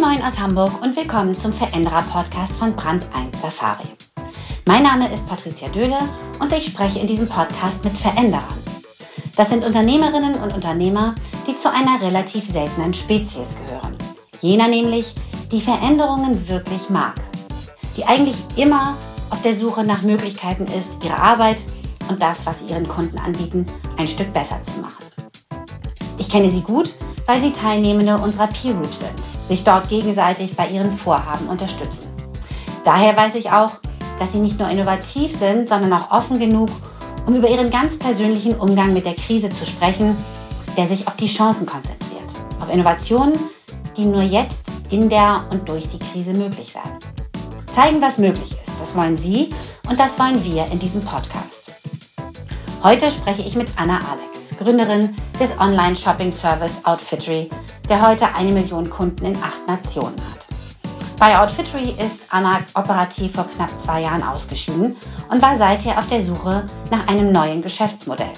Moin Moin aus Hamburg und willkommen zum Veränderer-Podcast von Brand 1 Safari. Mein Name ist Patricia Döhle und ich spreche in diesem Podcast mit Veränderern. Das sind Unternehmerinnen und Unternehmer, die zu einer relativ seltenen Spezies gehören. Jener nämlich, die Veränderungen wirklich mag. Die eigentlich immer auf der Suche nach Möglichkeiten ist, ihre Arbeit und das, was sie ihren Kunden anbieten, ein Stück besser zu machen. Ich kenne sie gut, weil sie Teilnehmende unserer Peer Group sind, sich dort gegenseitig bei ihren Vorhaben unterstützen. Daher weiß ich auch, dass sie nicht nur innovativ sind, sondern auch offen genug, um über ihren ganz persönlichen Umgang mit der Krise zu sprechen, der sich auf die Chancen konzentriert, auf Innovationen, die nur jetzt in der und durch die Krise möglich werden. Zeigen, was möglich ist, das wollen Sie und das wollen wir in diesem Podcast. Heute spreche ich mit Anna Alex, Gründerin des Online-Shopping-Service Outfittery, der heute eine Million Kunden in acht Nationen hat. Bei Outfittery ist Anna operativ vor knapp zwei Jahren ausgeschieden und war seither auf der Suche nach einem neuen Geschäftsmodell.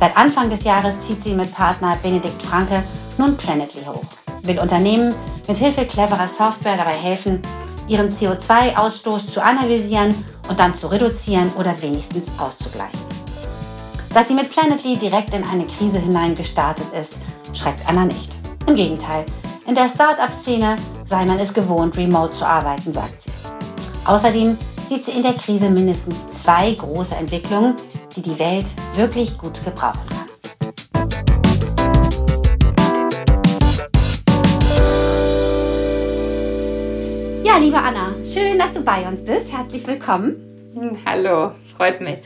Seit Anfang des Jahres zieht sie mit Partner Benedikt Franke nun Planetly hoch, will Unternehmen mit Hilfe cleverer Software dabei helfen, ihren CO2-Ausstoß zu analysieren und dann zu reduzieren oder wenigstens auszugleichen. Dass sie mit Planetly direkt in eine Krise hineingestartet ist, schreckt Anna nicht. Im Gegenteil, in der Start-up-Szene sei man es gewohnt, remote zu arbeiten, sagt sie. Außerdem sieht sie in der Krise mindestens zwei große Entwicklungen, die die Welt wirklich gut gebrauchen kann. Ja, liebe Anna, schön, dass du bei uns bist. Herzlich willkommen. Hallo, freut mich.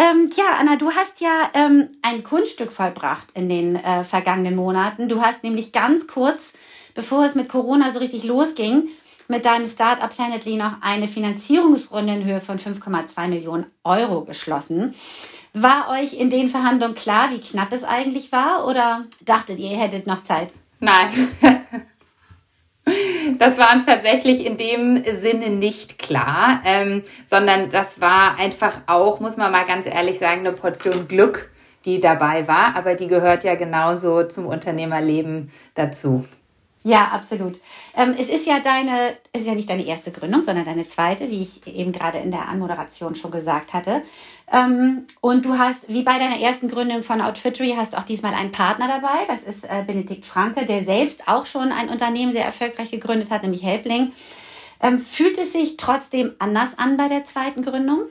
Ähm, ja, Anna, du hast ja ähm, ein Kunststück vollbracht in den äh, vergangenen Monaten. Du hast nämlich ganz kurz, bevor es mit Corona so richtig losging, mit deinem Startup Planetly noch eine Finanzierungsrunde in Höhe von 5,2 Millionen Euro geschlossen. War euch in den Verhandlungen klar, wie knapp es eigentlich war oder dachtet ihr, ihr hättet noch Zeit? Nein. Das war uns tatsächlich in dem Sinne nicht klar, ähm, sondern das war einfach auch, muss man mal ganz ehrlich sagen, eine Portion Glück, die dabei war, aber die gehört ja genauso zum Unternehmerleben dazu. Ja, absolut. Ähm, es ist ja deine, es ist ja nicht deine erste Gründung, sondern deine zweite, wie ich eben gerade in der Anmoderation schon gesagt hatte. Ähm, und du hast, wie bei deiner ersten Gründung von Outfittery, hast auch diesmal einen Partner dabei. Das ist äh, Benedikt Franke, der selbst auch schon ein Unternehmen sehr erfolgreich gegründet hat, nämlich Helpling. Ähm, fühlt es sich trotzdem anders an bei der zweiten Gründung?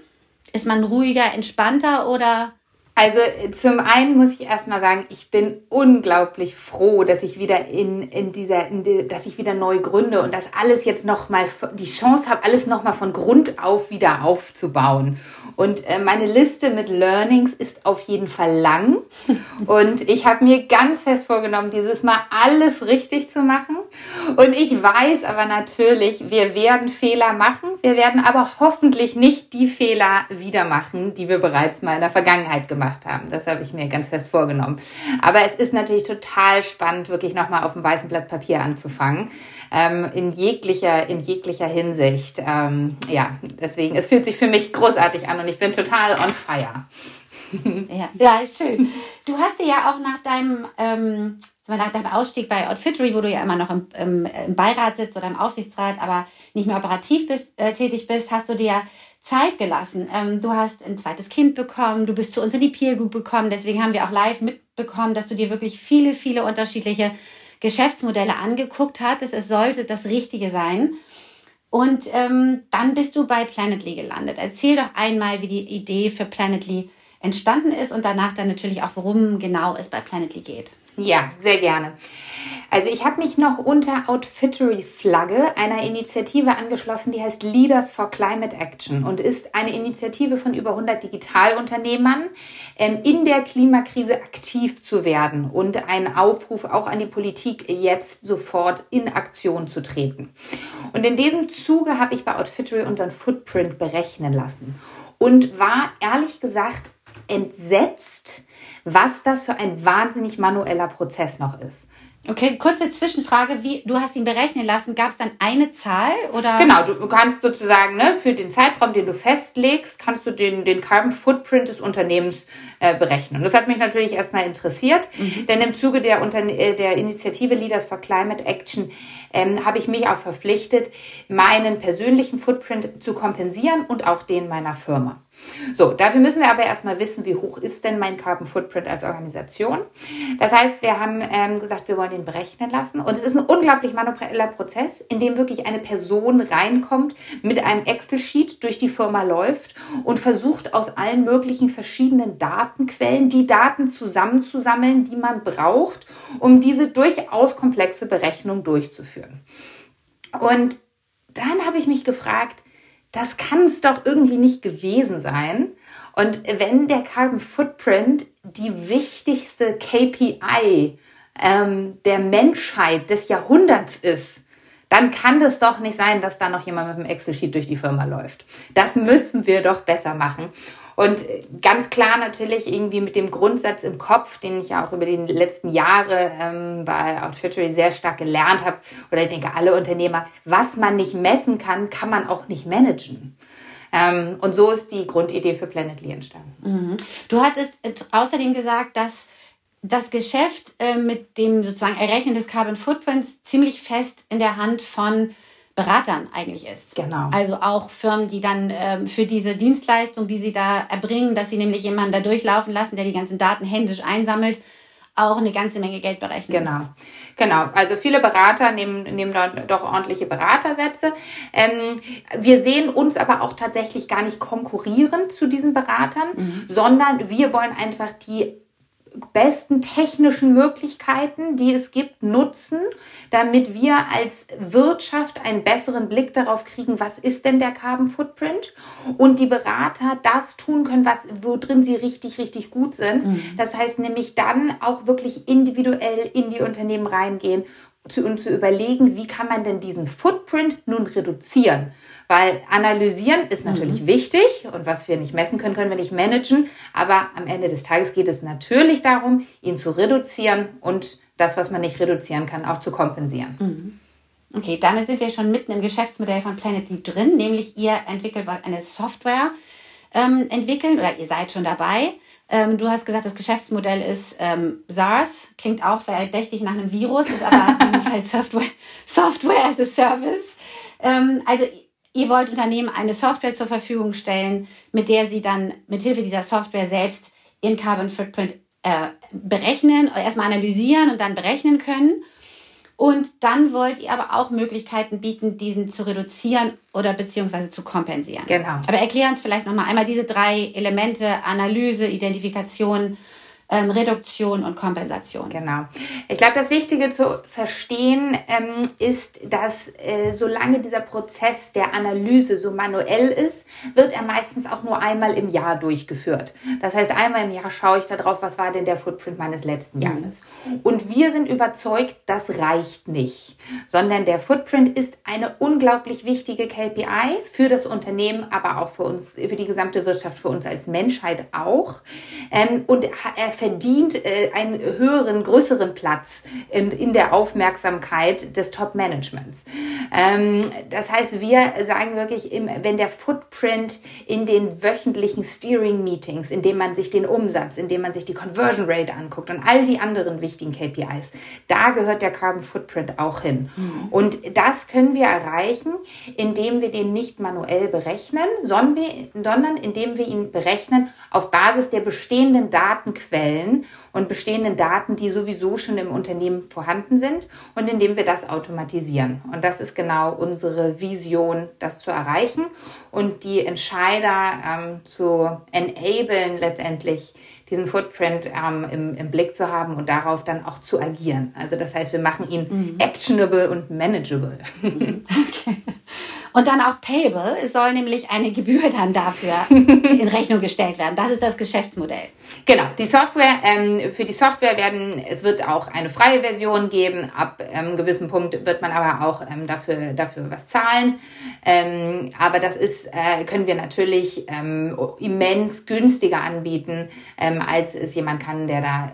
Ist man ruhiger, entspannter oder also zum einen muss ich erstmal sagen, ich bin unglaublich froh, dass ich wieder in, in dieser, in die, dass ich wieder neu gründe und das alles jetzt nochmal, die Chance habe, alles nochmal von Grund auf wieder aufzubauen. Und äh, meine Liste mit Learnings ist auf jeden Fall lang. Und ich habe mir ganz fest vorgenommen, dieses Mal alles richtig zu machen. Und ich weiß aber natürlich, wir werden Fehler machen. Wir werden aber hoffentlich nicht die Fehler wieder machen, die wir bereits mal in der Vergangenheit gemacht haben gemacht haben. Das habe ich mir ganz fest vorgenommen. Aber es ist natürlich total spannend, wirklich nochmal auf dem weißen Blatt Papier anzufangen. Ähm, in jeglicher, in jeglicher Hinsicht. Ähm, ja, deswegen, es fühlt sich für mich großartig an und ich bin total on fire. ja, ja, schön. Du hast dir ja auch nach deinem, ähm, nach deinem Ausstieg bei Outfittery, wo du ja immer noch im, im, im Beirat sitzt oder im Aufsichtsrat, aber nicht mehr operativ bist, äh, tätig bist, hast du dir Zeit gelassen. Ähm, du hast ein zweites Kind bekommen, du bist zu uns in die Peer Group gekommen, deswegen haben wir auch live mitbekommen, dass du dir wirklich viele, viele unterschiedliche Geschäftsmodelle angeguckt hattest. Es sollte das Richtige sein. Und ähm, dann bist du bei Planetly gelandet. Erzähl doch einmal, wie die Idee für Planetly entstanden ist und danach dann natürlich auch, worum genau es bei Planetly geht. Ja, sehr gerne. Also ich habe mich noch unter Outfittery-Flagge einer Initiative angeschlossen, die heißt Leaders for Climate Action und ist eine Initiative von über 100 Digitalunternehmern, ähm, in der Klimakrise aktiv zu werden und ein Aufruf auch an die Politik, jetzt sofort in Aktion zu treten. Und in diesem Zuge habe ich bei Outfittery unseren Footprint berechnen lassen und war ehrlich gesagt entsetzt, was das für ein wahnsinnig manueller Prozess noch ist. Okay, kurze Zwischenfrage. Wie, du hast ihn berechnen lassen. Gab es dann eine Zahl? Oder? Genau, du kannst sozusagen ne, für den Zeitraum, den du festlegst, kannst du den, den Carbon Footprint des Unternehmens äh, berechnen. Und das hat mich natürlich erstmal interessiert, mhm. denn im Zuge der, Unterne äh, der Initiative Leaders for Climate Action ähm, habe ich mich auch verpflichtet, meinen persönlichen Footprint zu kompensieren und auch den meiner Firma. So, dafür müssen wir aber erstmal wissen, wie hoch ist denn mein Carbon Footprint als Organisation. Das heißt, wir haben ähm, gesagt, wir wollen den berechnen lassen. Und es ist ein unglaublich manueller Prozess, in dem wirklich eine Person reinkommt, mit einem Excel-Sheet durch die Firma läuft und versucht aus allen möglichen verschiedenen Datenquellen die Daten zusammenzusammeln, die man braucht, um diese durchaus komplexe Berechnung durchzuführen. Und dann habe ich mich gefragt, das kann es doch irgendwie nicht gewesen sein. Und wenn der Carbon Footprint die wichtigste KPI ähm, der Menschheit des Jahrhunderts ist, dann kann das doch nicht sein, dass da noch jemand mit einem Excel-Sheet durch die Firma läuft. Das müssen wir doch besser machen. Und ganz klar natürlich irgendwie mit dem Grundsatz im Kopf, den ich ja auch über die letzten Jahre ähm, bei Outfittery sehr stark gelernt habe, oder ich denke alle Unternehmer, was man nicht messen kann, kann man auch nicht managen. Ähm, und so ist die Grundidee für Planetly entstanden. Mhm. Du hattest äh, außerdem gesagt, dass das Geschäft äh, mit dem sozusagen Errechnen des Carbon Footprints ziemlich fest in der Hand von Beratern eigentlich ist. Genau. Also auch Firmen, die dann ähm, für diese Dienstleistung, die sie da erbringen, dass sie nämlich jemanden da durchlaufen lassen, der die ganzen Daten händisch einsammelt, auch eine ganze Menge Geld berechnen. Genau, genau. Also viele Berater nehmen, nehmen dort doch ordentliche Beratersätze. Ähm, wir sehen uns aber auch tatsächlich gar nicht konkurrieren zu diesen Beratern, mhm. sondern wir wollen einfach die besten technischen Möglichkeiten, die es gibt, nutzen, damit wir als Wirtschaft einen besseren Blick darauf kriegen, was ist denn der Carbon Footprint und die Berater das tun können, was worin sie richtig richtig gut sind. Mhm. Das heißt nämlich dann auch wirklich individuell in die Unternehmen reingehen zu, und zu überlegen, wie kann man denn diesen Footprint nun reduzieren? Weil analysieren ist natürlich mhm. wichtig und was wir nicht messen können, können wir nicht managen. Aber am Ende des Tages geht es natürlich darum, ihn zu reduzieren und das, was man nicht reduzieren kann, auch zu kompensieren. Mhm. Okay, damit sind wir schon mitten im Geschäftsmodell von Planetly drin, nämlich ihr entwickelt wollt eine Software ähm, entwickeln oder ihr seid schon dabei. Ähm, du hast gesagt, das Geschäftsmodell ist ähm, SARS, klingt auch verdächtig nach einem Virus, ist aber in diesem Fall Software, Software as a Service. Ähm, also Ihr wollt Unternehmen eine Software zur Verfügung stellen, mit der sie dann mithilfe dieser Software selbst ihren Carbon Footprint äh, berechnen, erstmal analysieren und dann berechnen können. Und dann wollt ihr aber auch Möglichkeiten bieten, diesen zu reduzieren oder beziehungsweise zu kompensieren. Genau. Aber erklären uns vielleicht nochmal einmal diese drei Elemente, Analyse, Identifikation ähm, Reduktion und Kompensation. Genau. Ich glaube, das Wichtige zu verstehen ähm, ist, dass äh, solange dieser Prozess der Analyse so manuell ist, wird er meistens auch nur einmal im Jahr durchgeführt. Das heißt, einmal im Jahr schaue ich darauf, was war denn der Footprint meines letzten mhm. Jahres. Und wir sind überzeugt, das reicht nicht, sondern der Footprint ist eine unglaublich wichtige KPI für das Unternehmen, aber auch für uns, für die gesamte Wirtschaft, für uns als Menschheit auch. Ähm, und er verdient äh, einen höheren, größeren Platz in, in der Aufmerksamkeit des Top-Managements. Ähm, das heißt, wir sagen wirklich, im, wenn der Footprint in den wöchentlichen Steering-Meetings, in dem man sich den Umsatz, in dem man sich die Conversion Rate anguckt und all die anderen wichtigen KPIs, da gehört der Carbon Footprint auch hin. Mhm. Und das können wir erreichen, indem wir den nicht manuell berechnen, sondern indem wir ihn berechnen auf Basis der bestehenden Datenquellen Quellen und bestehenden Daten, die sowieso schon im Unternehmen vorhanden sind und indem wir das automatisieren. Und das ist genau unsere Vision, das zu erreichen und die Entscheider ähm, zu enablen, letztendlich diesen Footprint ähm, im, im Blick zu haben und darauf dann auch zu agieren. Also das heißt, wir machen ihn mhm. actionable und manageable. Okay. Und dann auch Payable. Es soll nämlich eine Gebühr dann dafür in Rechnung gestellt werden. Das ist das Geschäftsmodell. Genau, die Software, ähm, für die Software werden, es wird auch eine freie Version geben. Ab einem ähm, gewissen Punkt wird man aber auch ähm, dafür, dafür was zahlen. Ähm, aber das ist, äh, können wir natürlich ähm, immens günstiger anbieten, ähm, als es jemand kann, der da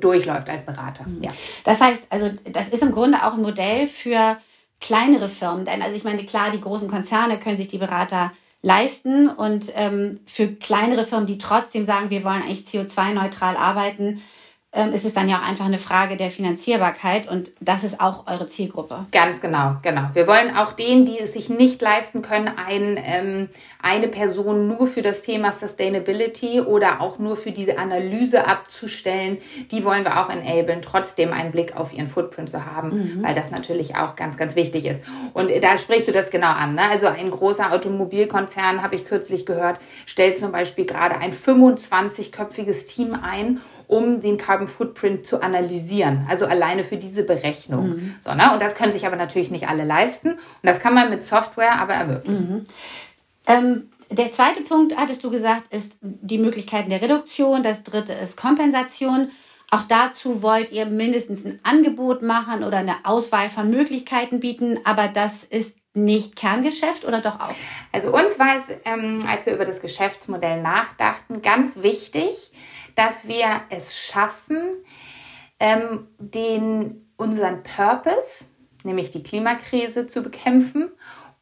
durchläuft als Berater. Mhm. Ja. Das heißt, also das ist im Grunde auch ein Modell für kleinere Firmen. Denn also ich meine, klar, die großen Konzerne können sich die Berater leisten und ähm, für kleinere Firmen, die trotzdem sagen, wir wollen eigentlich CO2-neutral arbeiten, ähm, ist es dann ja auch einfach eine Frage der Finanzierbarkeit und das ist auch eure Zielgruppe. Ganz genau, genau. Wir wollen auch denen, die es sich nicht leisten können, ein, ähm, eine Person nur für das Thema Sustainability oder auch nur für diese Analyse abzustellen, die wollen wir auch enablen, trotzdem einen Blick auf ihren Footprint zu haben, mhm. weil das natürlich auch ganz, ganz wichtig ist. Und da sprichst du das genau an. Ne? Also ein großer Automobilkonzern, habe ich kürzlich gehört, stellt zum Beispiel gerade ein 25-köpfiges Team ein, um den Carbon Footprint zu analysieren. Also alleine für diese Berechnung. Mhm. So, ne? Und das können sich aber natürlich nicht alle leisten. Und das kann man mit Software aber ermöglichen. Mhm. Ähm, der zweite Punkt, hattest du gesagt, ist die Möglichkeiten der Reduktion. Das dritte ist Kompensation. Auch dazu wollt ihr mindestens ein Angebot machen oder eine Auswahl von Möglichkeiten bieten, aber das ist nicht Kerngeschäft oder doch auch? Also uns war es, ähm, als wir über das Geschäftsmodell nachdachten, ganz wichtig, dass wir es schaffen, ähm, den, unseren Purpose, nämlich die Klimakrise zu bekämpfen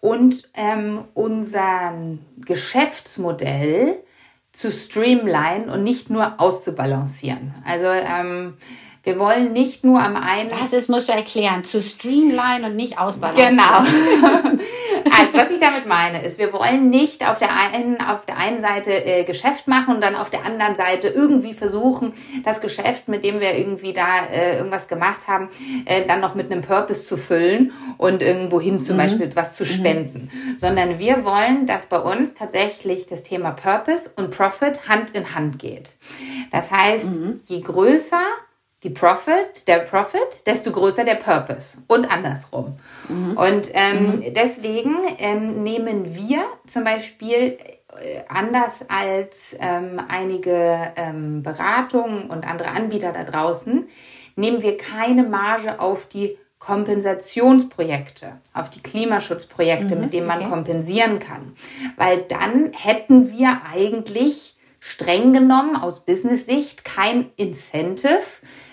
und ähm, unser Geschäftsmodell zu streamline und nicht nur auszubalancieren. Also ähm, wir wollen nicht nur am einen. Das ist, musst du erklären, zu streamline und nicht ausbalancieren. Genau. Also, was ich damit meine, ist, wir wollen nicht auf der einen, auf der einen Seite äh, Geschäft machen und dann auf der anderen Seite irgendwie versuchen, das Geschäft, mit dem wir irgendwie da äh, irgendwas gemacht haben, äh, dann noch mit einem Purpose zu füllen und irgendwo hin zum mhm. Beispiel was zu mhm. spenden. Mhm. Sondern wir wollen, dass bei uns tatsächlich das Thema Purpose und Profit Hand in Hand geht. Das heißt, mhm. je größer die Profit, der Profit, desto größer der Purpose und andersrum. Mhm. Und ähm, mhm. deswegen ähm, nehmen wir zum Beispiel äh, anders als ähm, einige ähm, Beratungen und andere Anbieter da draußen, nehmen wir keine Marge auf die Kompensationsprojekte, auf die Klimaschutzprojekte, mhm, mit denen man okay. kompensieren kann. Weil dann hätten wir eigentlich streng genommen aus Business-Sicht kein Incentive,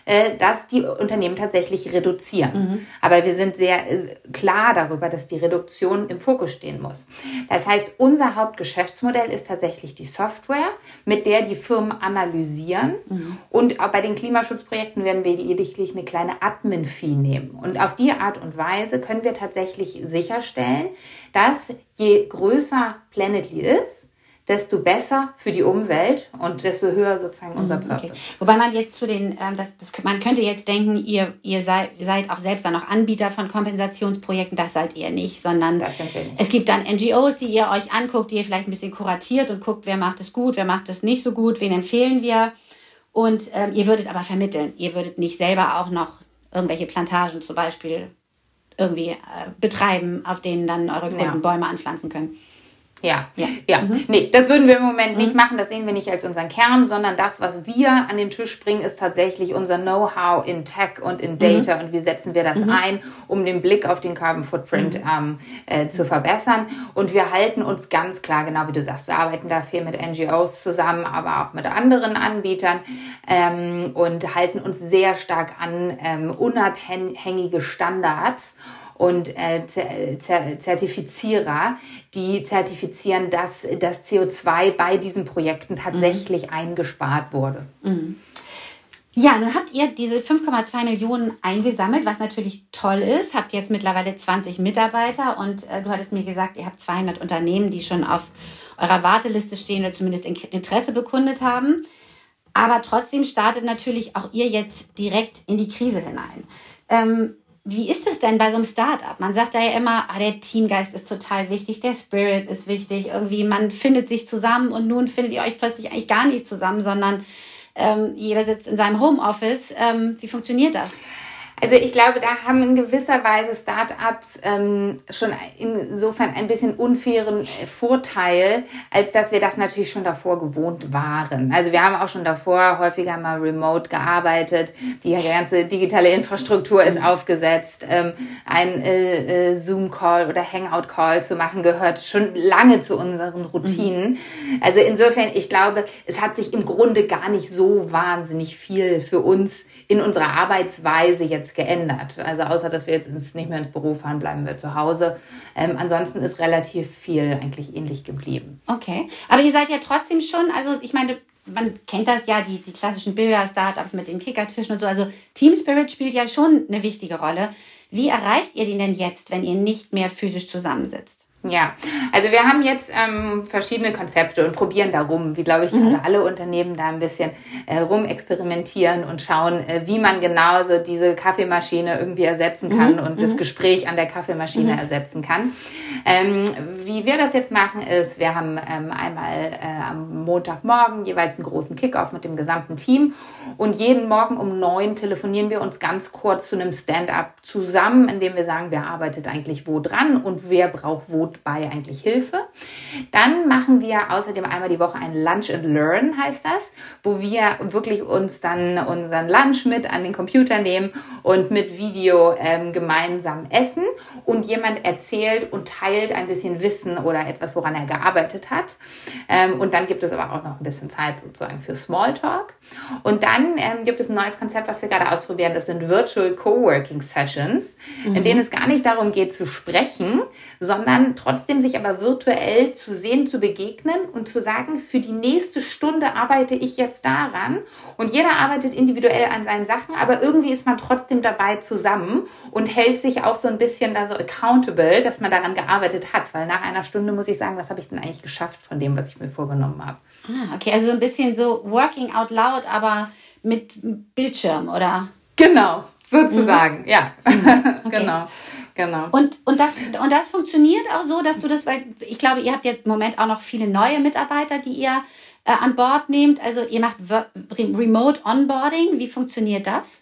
äh, dass die Unternehmen tatsächlich reduzieren. Mhm. Aber wir sind sehr äh, klar darüber, dass die Reduktion im Fokus stehen muss. Das heißt, unser Hauptgeschäftsmodell ist tatsächlich die Software, mit der die Firmen analysieren. Mhm. Und auch bei den Klimaschutzprojekten werden wir lediglich eine kleine Admin-Fee nehmen. Und auf die Art und Weise können wir tatsächlich sicherstellen, dass je größer Planetly ist, desto besser für die Umwelt und desto höher sozusagen unser mhm, Purpose. Okay. Wobei man jetzt zu den, ähm, das, das, man könnte jetzt denken, ihr, ihr seid, seid auch selbst dann noch Anbieter von Kompensationsprojekten, das seid ihr nicht, sondern nicht. es gibt dann NGOs, die ihr euch anguckt, die ihr vielleicht ein bisschen kuratiert und guckt, wer macht es gut, wer macht es nicht so gut, wen empfehlen wir. Und ähm, ihr würdet aber vermitteln. Ihr würdet nicht selber auch noch irgendwelche Plantagen zum Beispiel irgendwie äh, betreiben, auf denen dann eure Kunden ja. Bäume anpflanzen können. Ja, ja. ja. Mhm. Nee, das würden wir im Moment mhm. nicht machen. Das sehen wir nicht als unseren Kern, sondern das, was wir an den Tisch bringen, ist tatsächlich unser Know-how in Tech und in Data. Mhm. Und wie setzen wir das mhm. ein, um den Blick auf den Carbon Footprint mhm. ähm, äh, zu verbessern. Und wir halten uns ganz klar, genau wie du sagst, wir arbeiten da viel mit NGOs zusammen, aber auch mit anderen Anbietern ähm, und halten uns sehr stark an ähm, unabhängige Standards und äh, Zertifizierer, die zertifizieren, dass das CO2 bei diesen Projekten tatsächlich mhm. eingespart wurde. Mhm. Ja, nun habt ihr diese 5,2 Millionen eingesammelt, was natürlich toll ist. Habt jetzt mittlerweile 20 Mitarbeiter und äh, du hattest mir gesagt, ihr habt 200 Unternehmen, die schon auf eurer Warteliste stehen oder zumindest Interesse bekundet haben. Aber trotzdem startet natürlich auch ihr jetzt direkt in die Krise hinein. Ähm, wie ist es denn bei so einem Startup? Man sagt da ja immer, ah, der Teamgeist ist total wichtig, der Spirit ist wichtig, irgendwie man findet sich zusammen und nun findet ihr euch plötzlich eigentlich gar nicht zusammen, sondern ähm, jeder sitzt in seinem Homeoffice. Ähm, wie funktioniert das? Also ich glaube, da haben in gewisser Weise Startups ähm, schon insofern ein bisschen unfairen äh, Vorteil, als dass wir das natürlich schon davor gewohnt waren. Also wir haben auch schon davor häufiger mal remote gearbeitet. Die ganze digitale Infrastruktur ist aufgesetzt. Ähm, ein äh, äh, Zoom-Call oder Hangout-Call zu machen gehört schon lange zu unseren Routinen. Also insofern, ich glaube, es hat sich im Grunde gar nicht so wahnsinnig viel für uns in unserer Arbeitsweise jetzt geändert. Also außer, dass wir jetzt ins, nicht mehr ins Büro fahren, bleiben wir zu Hause. Ähm, ansonsten ist relativ viel eigentlich ähnlich geblieben. Okay, aber ihr seid ja trotzdem schon, also ich meine, man kennt das ja, die, die klassischen Bilder-Startups mit den Kickertischen und so. Also Team Spirit spielt ja schon eine wichtige Rolle. Wie erreicht ihr den denn jetzt, wenn ihr nicht mehr physisch zusammensitzt? Ja, also wir haben jetzt ähm, verschiedene Konzepte und probieren da rum, wie glaube ich mhm. gerade alle Unternehmen da ein bisschen äh, rumexperimentieren und schauen, äh, wie man genauso diese Kaffeemaschine irgendwie ersetzen kann mhm. und mhm. das Gespräch an der Kaffeemaschine mhm. ersetzen kann. Ähm, wie wir das jetzt machen ist, wir haben ähm, einmal äh, am Montagmorgen jeweils einen großen Kickoff mit dem gesamten Team und jeden Morgen um neun telefonieren wir uns ganz kurz zu einem Stand-up zusammen, indem wir sagen, wer arbeitet eigentlich wo dran und wer braucht wo bei eigentlich Hilfe. Dann machen wir außerdem einmal die Woche ein Lunch and Learn, heißt das, wo wir wirklich uns dann unseren Lunch mit an den Computer nehmen und mit Video ähm, gemeinsam essen und jemand erzählt und teilt ein bisschen Wissen oder etwas, woran er gearbeitet hat. Ähm, und dann gibt es aber auch noch ein bisschen Zeit sozusagen für Smalltalk. Und dann ähm, gibt es ein neues Konzept, was wir gerade ausprobieren. Das sind Virtual Coworking Sessions, mhm. in denen es gar nicht darum geht zu sprechen, sondern trotzdem sich aber virtuell zu sehen, zu begegnen und zu sagen, für die nächste Stunde arbeite ich jetzt daran und jeder arbeitet individuell an seinen Sachen, aber irgendwie ist man trotzdem dabei zusammen und hält sich auch so ein bisschen da so accountable, dass man daran gearbeitet hat, weil nach einer Stunde muss ich sagen, was habe ich denn eigentlich geschafft von dem, was ich mir vorgenommen habe. Ah, okay, also so ein bisschen so working out loud, aber mit Bildschirm, oder? Genau, sozusagen, mhm. ja. Okay. genau. Genau. Und, und, das, und das funktioniert auch so, dass du das, weil ich glaube, ihr habt jetzt im Moment auch noch viele neue Mitarbeiter, die ihr äh, an Bord nehmt. Also ihr macht Remote Onboarding. Wie funktioniert das?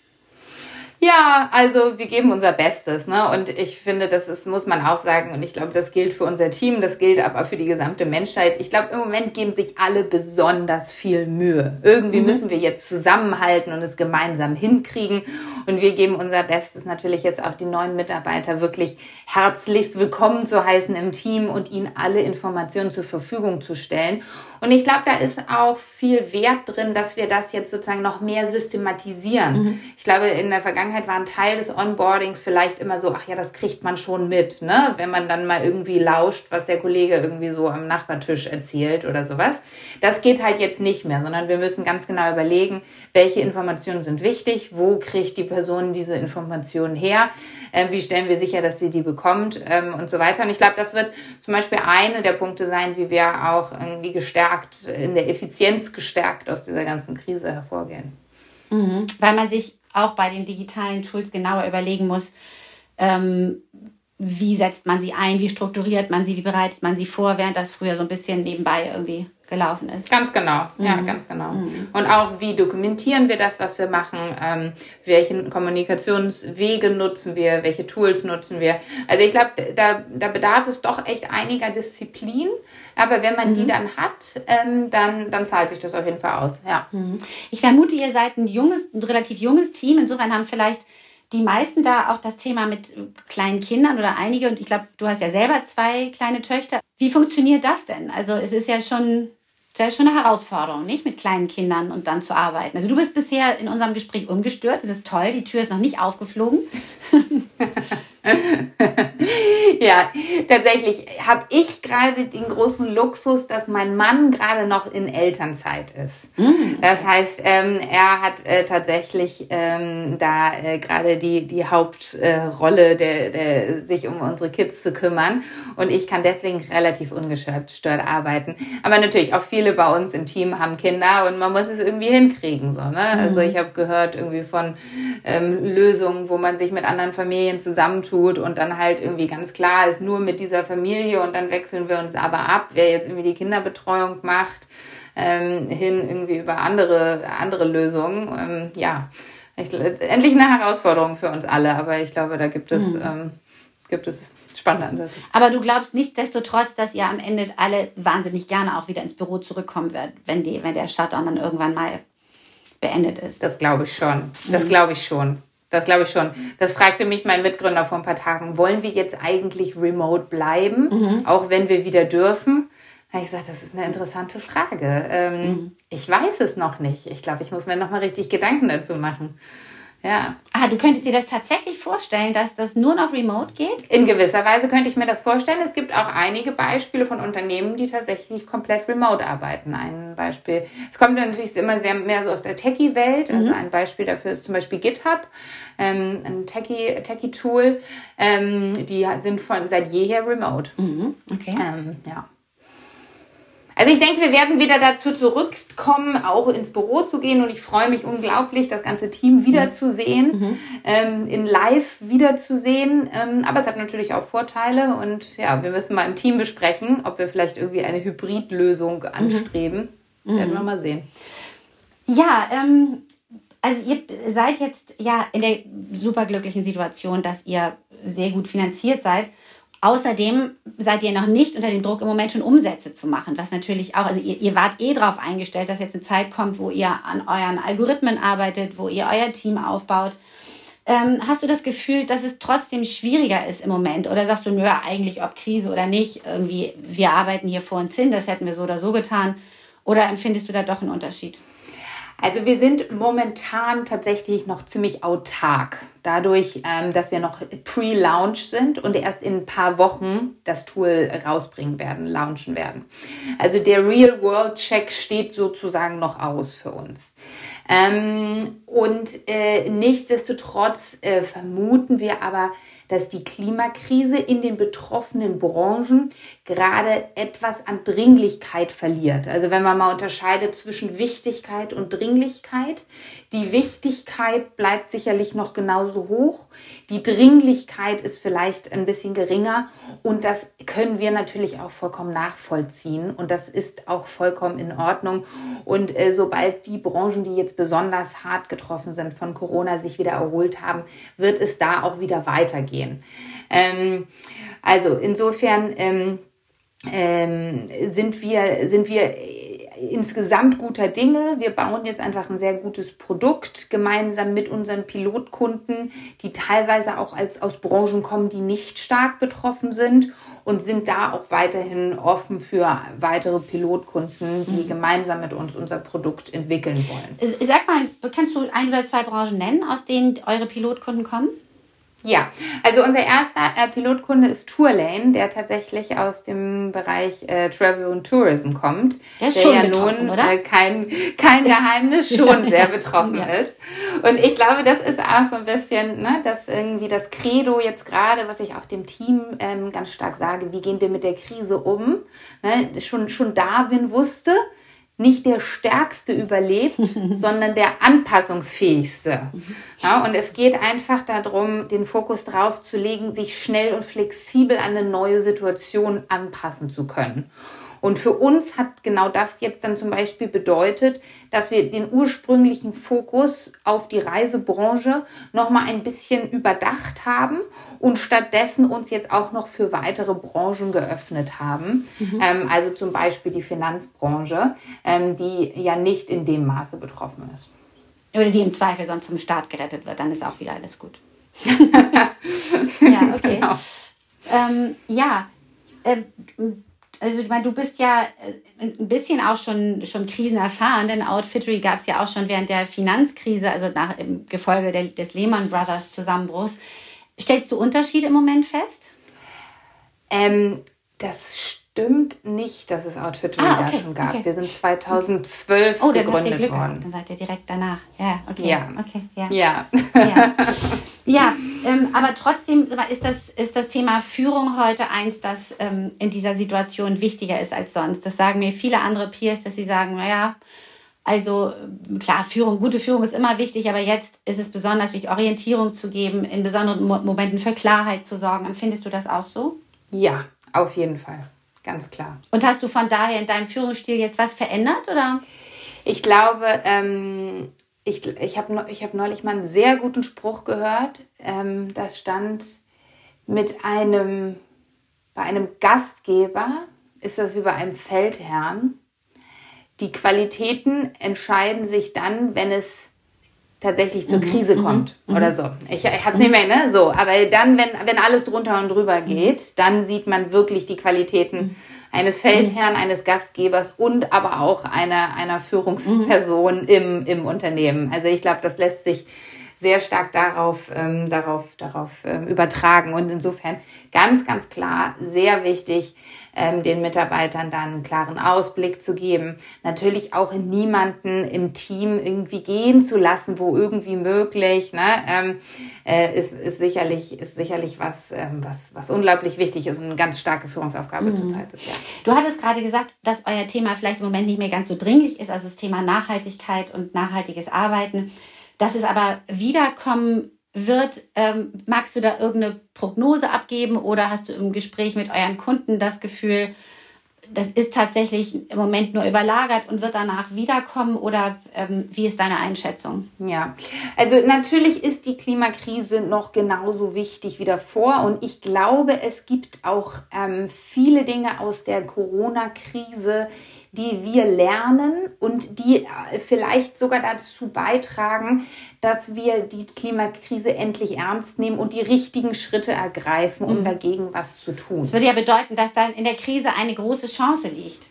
Ja, also wir geben unser Bestes, ne? Und ich finde, das ist, muss man auch sagen, und ich glaube, das gilt für unser Team, das gilt aber für die gesamte Menschheit. Ich glaube, im Moment geben sich alle besonders viel Mühe. Irgendwie mhm. müssen wir jetzt zusammenhalten und es gemeinsam hinkriegen. Und wir geben unser Bestes natürlich jetzt auch die neuen Mitarbeiter wirklich herzlichst willkommen zu heißen im Team und ihnen alle Informationen zur Verfügung zu stellen. Und ich glaube, da ist auch viel Wert drin, dass wir das jetzt sozusagen noch mehr systematisieren. Mhm. Ich glaube, in der Vergangenheit war ein Teil des Onboardings vielleicht immer so, ach ja, das kriegt man schon mit, ne? Wenn man dann mal irgendwie lauscht, was der Kollege irgendwie so am Nachbartisch erzählt oder sowas. Das geht halt jetzt nicht mehr, sondern wir müssen ganz genau überlegen, welche Informationen sind wichtig, wo kriegt die Person diese Informationen her, äh, wie stellen wir sicher, dass sie die bekommt ähm, und so weiter. Und ich glaube, das wird zum Beispiel eine der Punkte sein, wie wir auch irgendwie gestärkt in der Effizienz gestärkt aus dieser ganzen Krise hervorgehen. Mhm. Weil man sich auch bei den digitalen Tools genauer überlegen muss, ähm, wie setzt man sie ein, wie strukturiert man sie, wie bereitet man sie vor, während das früher so ein bisschen nebenbei irgendwie gelaufen ist. Ganz genau, mhm. ja, ganz genau. Mhm. Und auch, wie dokumentieren wir das, was wir machen, ähm, welche Kommunikationswege nutzen wir, welche Tools nutzen wir. Also ich glaube, da, da bedarf es doch echt einiger Disziplin, aber wenn man mhm. die dann hat, ähm, dann, dann zahlt sich das auf jeden Fall aus. Ja. Mhm. Ich vermute, ihr seid ein junges, ein relativ junges Team, insofern haben vielleicht die meisten da auch das Thema mit kleinen Kindern oder einige, und ich glaube, du hast ja selber zwei kleine Töchter. Wie funktioniert das denn? Also es ist ja schon das ist schon eine Herausforderung, nicht mit kleinen Kindern und dann zu arbeiten. Also du bist bisher in unserem Gespräch ungestört. Das ist toll. Die Tür ist noch nicht aufgeflogen. ja, tatsächlich habe ich gerade den großen Luxus, dass mein Mann gerade noch in Elternzeit ist. Mm. Das heißt, ähm, er hat äh, tatsächlich ähm, da äh, gerade die, die Hauptrolle, äh, der, der, sich um unsere Kids zu kümmern. Und ich kann deswegen relativ ungestört arbeiten. Aber natürlich, auch viele bei uns im Team haben Kinder und man muss es irgendwie hinkriegen. So, ne? Mm. Also ich habe gehört irgendwie von ähm, Lösungen, wo man sich mit anderen Familien zusammentut und dann halt irgendwie ganz klar ist, nur mit dieser Familie und dann wechseln wir uns aber ab, wer jetzt irgendwie die Kinderbetreuung macht, ähm, hin irgendwie über andere, andere Lösungen. Ähm, ja, ich, letztendlich eine Herausforderung für uns alle, aber ich glaube, da gibt es, mhm. ähm, gibt es spannende Ansätze. Aber du glaubst nichtsdestotrotz, dass ihr am Ende alle wahnsinnig gerne auch wieder ins Büro zurückkommen werdet, wenn, die, wenn der Shutdown dann irgendwann mal beendet ist. Das glaube ich schon. Das mhm. glaube ich schon. Das glaube ich schon. Das fragte mich mein Mitgründer vor ein paar Tagen. Wollen wir jetzt eigentlich remote bleiben, mhm. auch wenn wir wieder dürfen? Da habe ich gesagt, das ist eine interessante Frage. Ähm, mhm. Ich weiß es noch nicht. Ich glaube, ich muss mir noch mal richtig Gedanken dazu machen. Ja. Ah, du könntest dir das tatsächlich vorstellen, dass das nur noch remote geht? In gewisser Weise könnte ich mir das vorstellen. Es gibt auch einige Beispiele von Unternehmen, die tatsächlich komplett remote arbeiten. Ein Beispiel, es kommt natürlich immer sehr mehr so aus der Techie-Welt. Also mhm. ein Beispiel dafür ist zum Beispiel GitHub, ähm, ein Techie-Tool. Techie ähm, die sind von seit jeher remote. Mhm. Okay. Ähm, ja. Also ich denke, wir werden wieder dazu zurückkommen, auch ins Büro zu gehen und ich freue mich unglaublich, das ganze Team wiederzusehen, mhm. ähm, in Live wiederzusehen. Ähm, aber es hat natürlich auch Vorteile und ja, wir müssen mal im Team besprechen, ob wir vielleicht irgendwie eine Hybridlösung mhm. anstreben. Mhm. Werden wir mal sehen. Ja, ähm, also ihr seid jetzt ja in der superglücklichen Situation, dass ihr sehr gut finanziert seid. Außerdem seid ihr noch nicht unter dem Druck, im Moment schon Umsätze zu machen, was natürlich auch, also ihr, ihr wart eh darauf eingestellt, dass jetzt eine Zeit kommt, wo ihr an euren Algorithmen arbeitet, wo ihr euer Team aufbaut. Ähm, hast du das Gefühl, dass es trotzdem schwieriger ist im Moment? Oder sagst du, nö, eigentlich ob Krise oder nicht, irgendwie, wir arbeiten hier vor uns hin, das hätten wir so oder so getan? Oder empfindest du da doch einen Unterschied? Also wir sind momentan tatsächlich noch ziemlich autark, dadurch, ähm, dass wir noch pre-launch sind und erst in ein paar Wochen das Tool rausbringen werden, launchen werden. Also der Real-World-Check steht sozusagen noch aus für uns. Ähm, und äh, nichtsdestotrotz äh, vermuten wir aber, dass die Klimakrise in den betroffenen Branchen gerade etwas an Dringlichkeit verliert. Also wenn man mal unterscheidet zwischen Wichtigkeit und Dringlichkeit. Die Wichtigkeit bleibt sicherlich noch genauso hoch. Die Dringlichkeit ist vielleicht ein bisschen geringer. Und das können wir natürlich auch vollkommen nachvollziehen. Und das ist auch vollkommen in Ordnung. Und äh, sobald die Branchen, die jetzt besonders hart getroffen sind von Corona, sich wieder erholt haben, wird es da auch wieder weitergehen gehen. Ähm, also insofern ähm, ähm, sind wir, sind wir insgesamt guter Dinge. Wir bauen jetzt einfach ein sehr gutes Produkt gemeinsam mit unseren Pilotkunden, die teilweise auch als, aus Branchen kommen, die nicht stark betroffen sind und sind da auch weiterhin offen für weitere Pilotkunden, die mhm. gemeinsam mit uns unser Produkt entwickeln wollen. Sag mal, kannst du ein oder zwei Branchen nennen, aus denen eure Pilotkunden kommen? Ja, also unser erster äh, Pilotkunde ist Tourlane, der tatsächlich aus dem Bereich äh, Travel und Tourism kommt. Der ist der schon ja nun oder? Äh, kein, kein Geheimnis schon sehr betroffen ja. ist. Und ich glaube, das ist auch so ein bisschen, ne, dass irgendwie das Credo jetzt gerade, was ich auch dem Team ähm, ganz stark sage, wie gehen wir mit der Krise um? Ne, schon, schon Darwin wusste, nicht der Stärkste überlebt, sondern der Anpassungsfähigste. Ja, und es geht einfach darum, den Fokus darauf zu legen, sich schnell und flexibel an eine neue Situation anpassen zu können. Und für uns hat genau das jetzt dann zum Beispiel bedeutet, dass wir den ursprünglichen Fokus auf die Reisebranche nochmal ein bisschen überdacht haben und stattdessen uns jetzt auch noch für weitere Branchen geöffnet haben. Mhm. Ähm, also zum Beispiel die Finanzbranche, ähm, die ja nicht in dem Maße betroffen ist. Oder die im Zweifel sonst zum Start gerettet wird, dann ist auch wieder alles gut. ja, okay. Genau. Ähm, ja, äh, also ich meine, du bist ja äh, ein bisschen auch schon, schon krisenerfahren, denn Outfittery gab es ja auch schon während der Finanzkrise, also nach im Gefolge der, des Lehman Brothers Zusammenbruchs. Stellst du Unterschiede im Moment fest? Ähm, das stimmt nicht, dass es Outfit ah, okay, schon gab. Okay. Wir sind 2012 oh, gegründet Glück worden. Dann seid ihr direkt danach. Ja, okay. Ja. Okay, ja. Ja, ja. ja ähm, aber trotzdem ist das, ist das Thema Führung heute eins, das ähm, in dieser Situation wichtiger ist als sonst. Das sagen mir viele andere Peers, dass sie sagen, naja, also klar, Führung, gute Führung ist immer wichtig, aber jetzt ist es besonders wichtig, Orientierung zu geben, in besonderen Momenten für Klarheit zu sorgen. Empfindest du das auch so? Ja, auf jeden Fall. Ganz klar. Und hast du von daher in deinem Führungsstil jetzt was verändert oder? Ich glaube, ähm, ich, ich habe ich hab neulich mal einen sehr guten Spruch gehört. Ähm, da stand mit einem, bei einem Gastgeber ist das wie bei einem Feldherrn. Die Qualitäten entscheiden sich dann, wenn es tatsächlich zur mhm. Krise mhm. kommt mhm. oder so. Ich, ich hab's nicht mehr, ne? So, aber dann, wenn, wenn alles drunter und drüber geht, dann sieht man wirklich die Qualitäten mhm. Eines Feldherrn, eines Gastgebers und aber auch einer, einer Führungsperson im, im Unternehmen. Also ich glaube, das lässt sich sehr stark darauf, ähm, darauf, darauf ähm, übertragen. Und insofern ganz, ganz klar, sehr wichtig, ähm, den Mitarbeitern dann einen klaren Ausblick zu geben. Natürlich auch niemanden im Team irgendwie gehen zu lassen, wo irgendwie möglich. Ne? Ähm, äh, ist, ist sicherlich, ist sicherlich was, ähm, was, was unglaublich wichtig ist und eine ganz starke Führungsaufgabe mhm. zurzeit ist. Ja. Du hattest gerade gesagt, dass euer Thema vielleicht im Moment nicht mehr ganz so dringlich ist, also das Thema Nachhaltigkeit und nachhaltiges Arbeiten. Dass es aber wiederkommen wird, ähm, magst du da irgendeine Prognose abgeben oder hast du im Gespräch mit euren Kunden das Gefühl, das ist tatsächlich im Moment nur überlagert und wird danach wiederkommen oder ähm, wie ist deine Einschätzung? Ja, also natürlich ist die Klimakrise noch genauso wichtig wie davor und ich glaube, es gibt auch ähm, viele Dinge aus der Corona-Krise, die wir lernen und die äh, vielleicht sogar dazu beitragen, dass wir die Klimakrise endlich ernst nehmen und die richtigen Schritte ergreifen, um mhm. dagegen was zu tun. Das würde ja bedeuten, dass dann in der Krise eine große Chance liegt.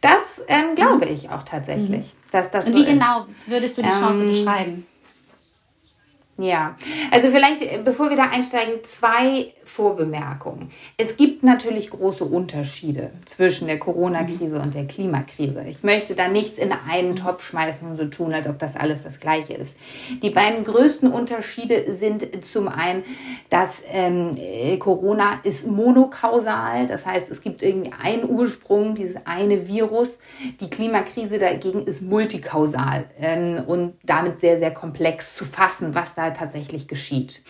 Das ähm, glaube ich auch tatsächlich. Mhm. Dass das und wie so genau würdest du die Chance ähm, beschreiben? Ja, also vielleicht, äh, bevor wir da einsteigen, zwei Vorbemerkungen. Es gibt natürlich große Unterschiede zwischen der Corona-Krise und der Klimakrise. Ich möchte da nichts in einen Topf schmeißen und so tun, als ob das alles das Gleiche ist. Die beiden größten Unterschiede sind zum einen, dass ähm, äh, Corona ist monokausal, das heißt, es gibt irgendwie einen Ursprung, dieses eine Virus. Die Klimakrise dagegen ist multikausal ähm, und damit sehr, sehr komplex zu fassen, was da tatsächlich geschieht.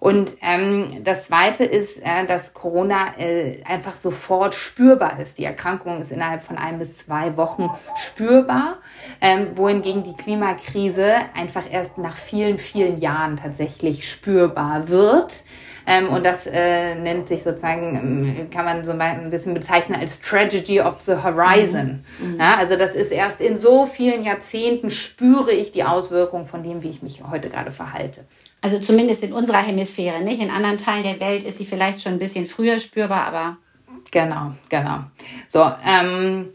Und ähm, das Zweite ist, äh, dass Corona äh, einfach sofort spürbar ist. Die Erkrankung ist innerhalb von ein bis zwei Wochen spürbar, ähm, wohingegen die Klimakrise einfach erst nach vielen, vielen Jahren tatsächlich spürbar wird. Ähm, und das äh, nennt sich sozusagen, ähm, kann man so ein bisschen bezeichnen als Tragedy of the Horizon. Mhm. mhm. Ja, also das ist erst in so vielen Jahrzehnten spüre ich die Auswirkungen von dem, wie ich mich heute gerade verhalte. Also zumindest in unserer Hemisphäre, nicht? In anderen Teilen der Welt ist sie vielleicht schon ein bisschen früher spürbar, aber. Genau, genau. So, ähm,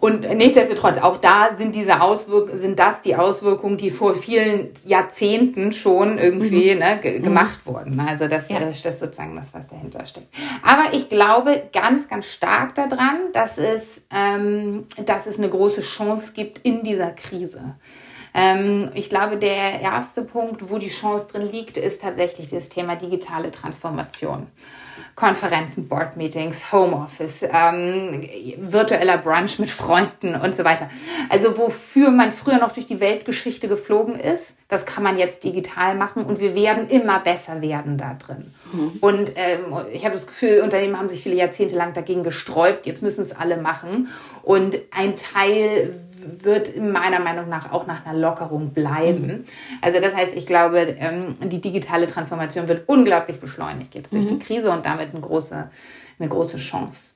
und nichtsdestotrotz, auch da sind diese Auswirkungen, sind das die Auswirkungen, die vor vielen Jahrzehnten schon irgendwie mhm. ne, mhm. gemacht wurden. Also das, ja. das ist sozusagen das, was dahinter steckt. Aber ich glaube ganz, ganz stark daran, dass es, ähm, dass es eine große Chance gibt in dieser Krise. Ähm, ich glaube, der erste Punkt, wo die Chance drin liegt, ist tatsächlich das Thema digitale Transformation. Konferenzen, Board-Meetings, Homeoffice, ähm, virtueller Brunch mit Freunden und so weiter. Also wofür man früher noch durch die Weltgeschichte geflogen ist, das kann man jetzt digital machen und wir werden immer besser werden da drin. Mhm. Und ähm, ich habe das Gefühl, Unternehmen haben sich viele Jahrzehnte lang dagegen gesträubt, jetzt müssen es alle machen. Und ein Teil wird meiner Meinung nach auch nach einer Lockerung bleiben. Mhm. Also das heißt, ich glaube, ähm, die digitale Transformation wird unglaublich beschleunigt jetzt durch mhm. die Krise und damit eine große, eine große Chance.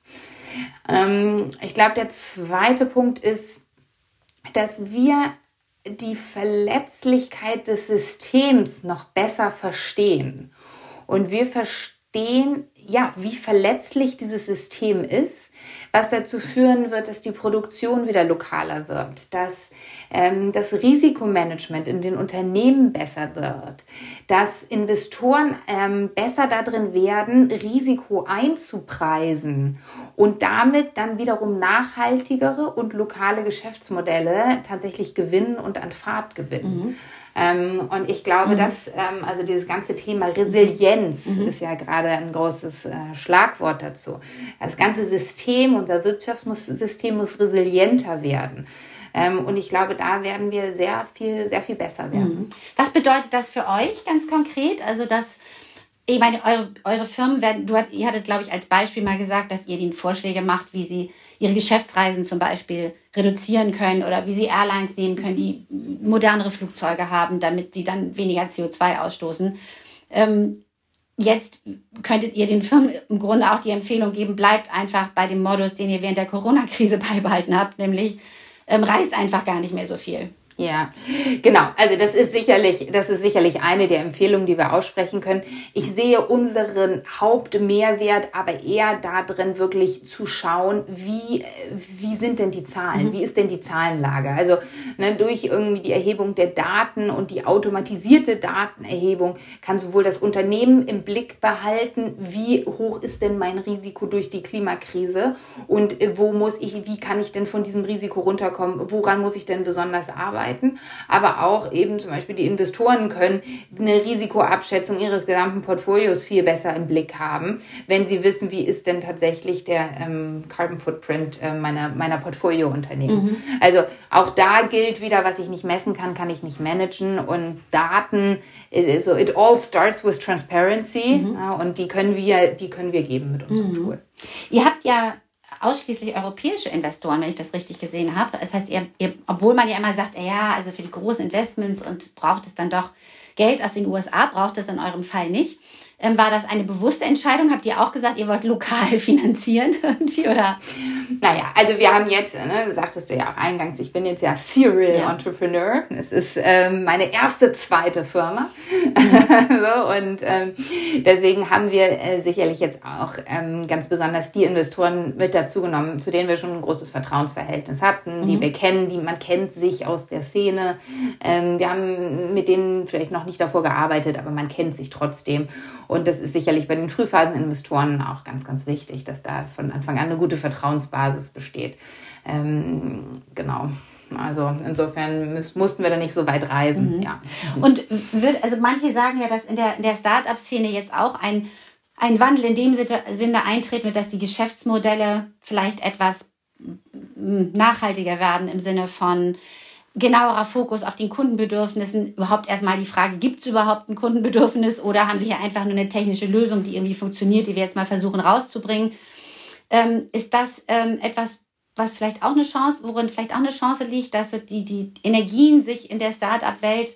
Ähm, ich glaube, der zweite Punkt ist, dass wir die Verletzlichkeit des Systems noch besser verstehen. Und wir verstehen, ja, wie verletzlich dieses System ist, was dazu führen wird, dass die Produktion wieder lokaler wird, dass ähm, das Risikomanagement in den Unternehmen besser wird, dass Investoren ähm, besser darin werden, Risiko einzupreisen und damit dann wiederum nachhaltigere und lokale Geschäftsmodelle tatsächlich gewinnen und an Fahrt gewinnen. Mhm. Ähm, und ich glaube, mhm. dass ähm, also dieses ganze Thema Resilienz mhm. ist ja gerade ein großes äh, Schlagwort dazu. Das ganze System, unser Wirtschaftssystem muss resilienter werden. Ähm, und ich glaube, da werden wir sehr viel, sehr viel besser werden. Mhm. Was bedeutet das für euch ganz konkret? Also, dass ich meine, eure, eure Firmen werden, du hat, ihr hattet, glaube ich, als Beispiel mal gesagt, dass ihr ihnen Vorschläge macht, wie sie ihre Geschäftsreisen zum Beispiel reduzieren können oder wie sie Airlines nehmen können, die modernere Flugzeuge haben, damit sie dann weniger CO2 ausstoßen. Ähm, jetzt könntet ihr den Firmen im Grunde auch die Empfehlung geben, bleibt einfach bei dem Modus, den ihr während der Corona-Krise beibehalten habt, nämlich ähm, reist einfach gar nicht mehr so viel. Ja, genau. Also das ist sicherlich, das ist sicherlich eine der Empfehlungen, die wir aussprechen können. Ich sehe unseren Hauptmehrwert aber eher darin, wirklich zu schauen, wie, wie sind denn die Zahlen? Mhm. Wie ist denn die Zahlenlage? Also ne, durch irgendwie die Erhebung der Daten und die automatisierte Datenerhebung kann sowohl das Unternehmen im Blick behalten, wie hoch ist denn mein Risiko durch die Klimakrise und wo muss ich, wie kann ich denn von diesem Risiko runterkommen? Woran muss ich denn besonders arbeiten? Arbeiten, aber auch eben zum Beispiel die Investoren können eine Risikoabschätzung ihres gesamten Portfolios viel besser im Blick haben, wenn sie wissen, wie ist denn tatsächlich der ähm, Carbon Footprint äh, meiner, meiner Portfoliounternehmen. Mhm. Also auch da gilt wieder, was ich nicht messen kann, kann ich nicht managen und Daten, äh, so it all starts with transparency mhm. ja, und die können wir, die können wir geben mit unserem mhm. Tool. Ihr habt ja ausschließlich europäische Investoren, wenn ich das richtig gesehen habe. Das heißt, ihr, ihr, obwohl man ja immer sagt, ja, also für die großen Investments und braucht es dann doch Geld aus den USA, braucht es in eurem Fall nicht. Ähm, war das eine bewusste Entscheidung? Habt ihr auch gesagt, ihr wollt lokal finanzieren irgendwie oder? Naja, also wir haben jetzt, ne, sagtest du ja auch eingangs, ich bin jetzt ja Serial ja. Entrepreneur. Es ist ähm, meine erste zweite Firma. so, und ähm, deswegen haben wir äh, sicherlich jetzt auch ähm, ganz besonders die Investoren mit dazu genommen, zu denen wir schon ein großes Vertrauensverhältnis hatten, mhm. die wir kennen, die man kennt sich aus der Szene. Ähm, wir haben mit denen vielleicht noch nicht davor gearbeitet, aber man kennt sich trotzdem. Und das ist sicherlich bei den Frühphaseninvestoren auch ganz, ganz wichtig, dass da von Anfang an eine gute Vertrauensbasis besteht. Ähm, genau. Also insofern mussten wir da nicht so weit reisen. Mhm. Ja. Und wird, also manche sagen ja, dass in der, in der Start-up-Szene jetzt auch ein, ein Wandel in dem Sinne eintreten wird, dass die Geschäftsmodelle vielleicht etwas nachhaltiger werden im Sinne von genauerer Fokus auf den Kundenbedürfnissen. Überhaupt erstmal die Frage, gibt es überhaupt ein Kundenbedürfnis oder haben wir hier einfach nur eine technische Lösung, die irgendwie funktioniert, die wir jetzt mal versuchen rauszubringen? Ähm, ist das ähm, etwas, was vielleicht auch eine Chance, worin vielleicht auch eine Chance liegt, dass die, die Energien sich in der Start-up-Welt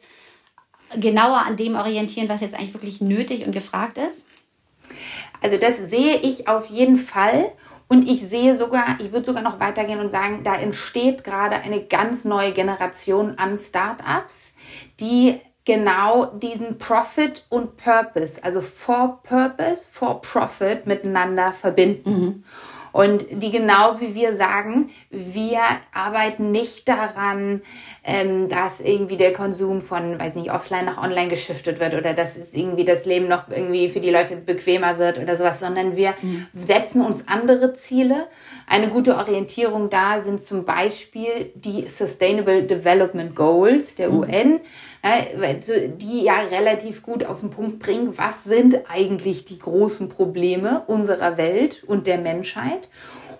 genauer an dem orientieren, was jetzt eigentlich wirklich nötig und gefragt ist? Also das sehe ich auf jeden Fall. Und ich sehe sogar, ich würde sogar noch weitergehen und sagen, da entsteht gerade eine ganz neue Generation an Startups, die genau diesen Profit und Purpose, also for Purpose, for Profit miteinander verbinden. Mhm und die genau wie wir sagen, wir arbeiten nicht daran, ähm, dass irgendwie der Konsum von, weiß nicht, offline nach online geschiftet wird oder dass irgendwie das Leben noch irgendwie für die Leute bequemer wird oder sowas, sondern wir mhm. setzen uns andere Ziele. Eine gute Orientierung da sind zum Beispiel die Sustainable Development Goals der mhm. UN die ja relativ gut auf den Punkt bringen, was sind eigentlich die großen Probleme unserer Welt und der Menschheit.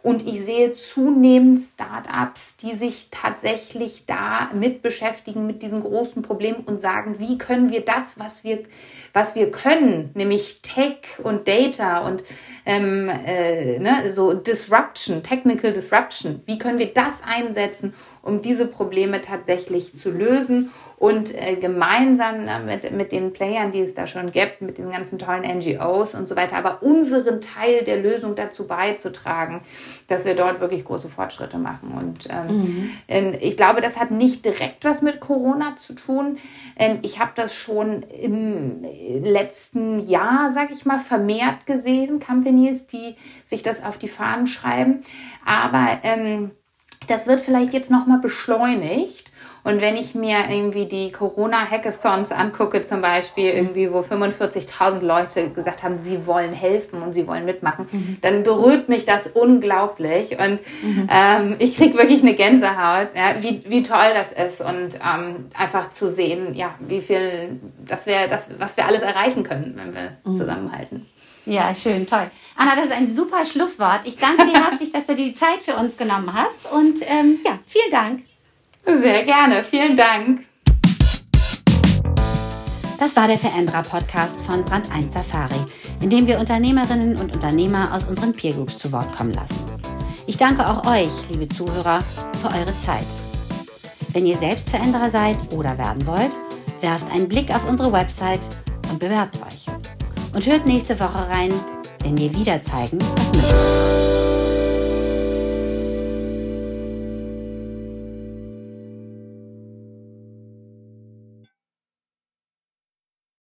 Und ich sehe zunehmend Startups, die sich tatsächlich da mit beschäftigen, mit diesen großen Problemen und sagen, wie können wir das, was wir, was wir können, nämlich Tech und Data und ähm, äh, ne, so Disruption, Technical Disruption, wie können wir das einsetzen, um diese Probleme tatsächlich zu lösen und äh, gemeinsam ne, mit, mit den Playern, die es da schon gibt, mit den ganzen tollen NGOs und so weiter, aber unseren Teil der Lösung dazu beizutragen, dass wir dort wirklich große Fortschritte machen. Und ähm, mhm. ich glaube, das hat nicht direkt was mit Corona zu tun. Ähm, ich habe das schon im letzten Jahr, sage ich mal, vermehrt gesehen, Companies, die sich das auf die Fahnen schreiben. Aber ähm, das wird vielleicht jetzt nochmal beschleunigt. Und wenn ich mir irgendwie die Corona-Hackathons angucke, zum Beispiel irgendwie, wo 45.000 Leute gesagt haben, sie wollen helfen und sie wollen mitmachen, mhm. dann berührt mich das unglaublich. Und mhm. ähm, ich kriege wirklich eine Gänsehaut, ja, wie, wie toll das ist und ähm, einfach zu sehen, ja, wie viel, das wäre das, was wir alles erreichen können, wenn wir mhm. zusammenhalten. Ja, schön, toll. Anna, das ist ein super Schlusswort. Ich danke dir herzlich, dass du dir die Zeit für uns genommen hast. Und ähm, ja, vielen Dank. Sehr gerne, vielen Dank. Das war der Veränderer-Podcast von Brand 1 Safari, in dem wir Unternehmerinnen und Unternehmer aus unseren Peer Groups zu Wort kommen lassen. Ich danke auch euch, liebe Zuhörer, für eure Zeit. Wenn ihr selbst Veränderer seid oder werden wollt, werft einen Blick auf unsere Website und bewerbt euch. Und hört nächste Woche rein, wenn wir wieder zeigen, was möglich ist.